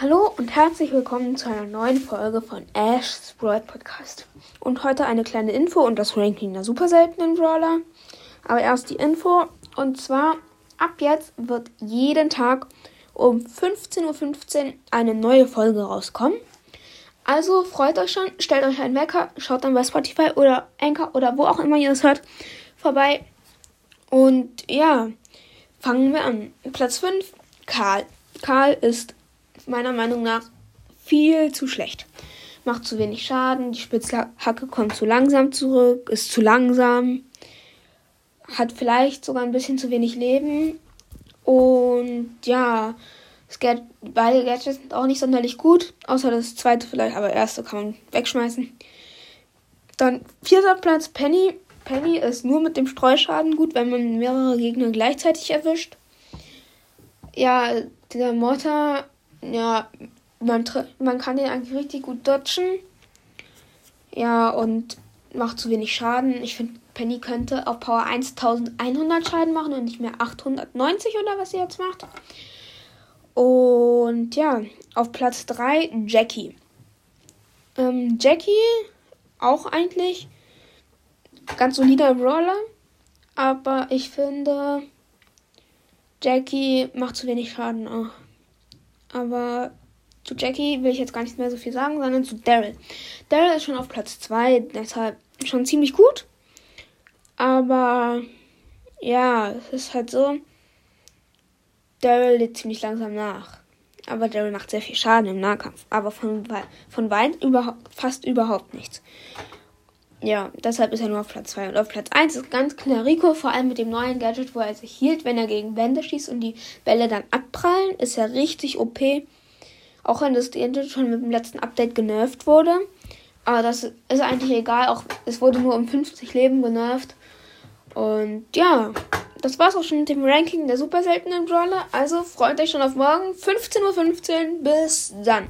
Hallo und herzlich willkommen zu einer neuen Folge von Ash's Brawl Podcast. Und heute eine kleine Info und das Ranking der super seltenen Brawler. Aber erst die Info. Und zwar, ab jetzt wird jeden Tag um 15.15 Uhr eine neue Folge rauskommen. Also freut euch schon, stellt euch einen Wecker, schaut dann bei Spotify oder Anchor oder wo auch immer ihr es hört vorbei. Und ja, fangen wir an. Platz 5, Karl. Karl ist meiner Meinung nach viel zu schlecht. Macht zu wenig Schaden, die Spitzhacke kommt zu langsam zurück, ist zu langsam, hat vielleicht sogar ein bisschen zu wenig Leben. Und ja, beide Gadgets sind auch nicht sonderlich gut, außer das zweite vielleicht, aber erste kann man wegschmeißen. Dann vierter Platz Penny. Penny ist nur mit dem Streuschaden gut, wenn man mehrere Gegner gleichzeitig erwischt. Ja, der Mortar ja, man, man kann den eigentlich richtig gut dodgen. Ja, und macht zu wenig Schaden. Ich finde, Penny könnte auf Power 1100 Schaden machen und nicht mehr 890 oder was sie jetzt macht. Und ja, auf Platz 3 Jackie. Ähm, Jackie auch eigentlich ganz solider Brawler. Aber ich finde, Jackie macht zu wenig Schaden auch. Aber zu Jackie will ich jetzt gar nicht mehr so viel sagen, sondern zu Daryl. Daryl ist schon auf Platz 2, deshalb schon ziemlich gut. Aber ja, es ist halt so. Daryl lädt ziemlich langsam nach. Aber Daryl macht sehr viel Schaden im Nahkampf. Aber von, von weit überhaupt, fast überhaupt nichts. Ja, deshalb ist er nur auf Platz 2. Und auf Platz 1 ist ganz klar Rico, vor allem mit dem neuen Gadget, wo er sich hielt, wenn er gegen Wände schießt und die Bälle dann abprallen, ist er richtig OP. Auch wenn das Gadget schon mit dem letzten Update genervt wurde. Aber das ist eigentlich egal, auch es wurde nur um 50 Leben genervt. Und ja, das war's auch schon mit dem Ranking der super seltenen Brawler. Also freut euch schon auf morgen, 15.15 Uhr. Bis dann.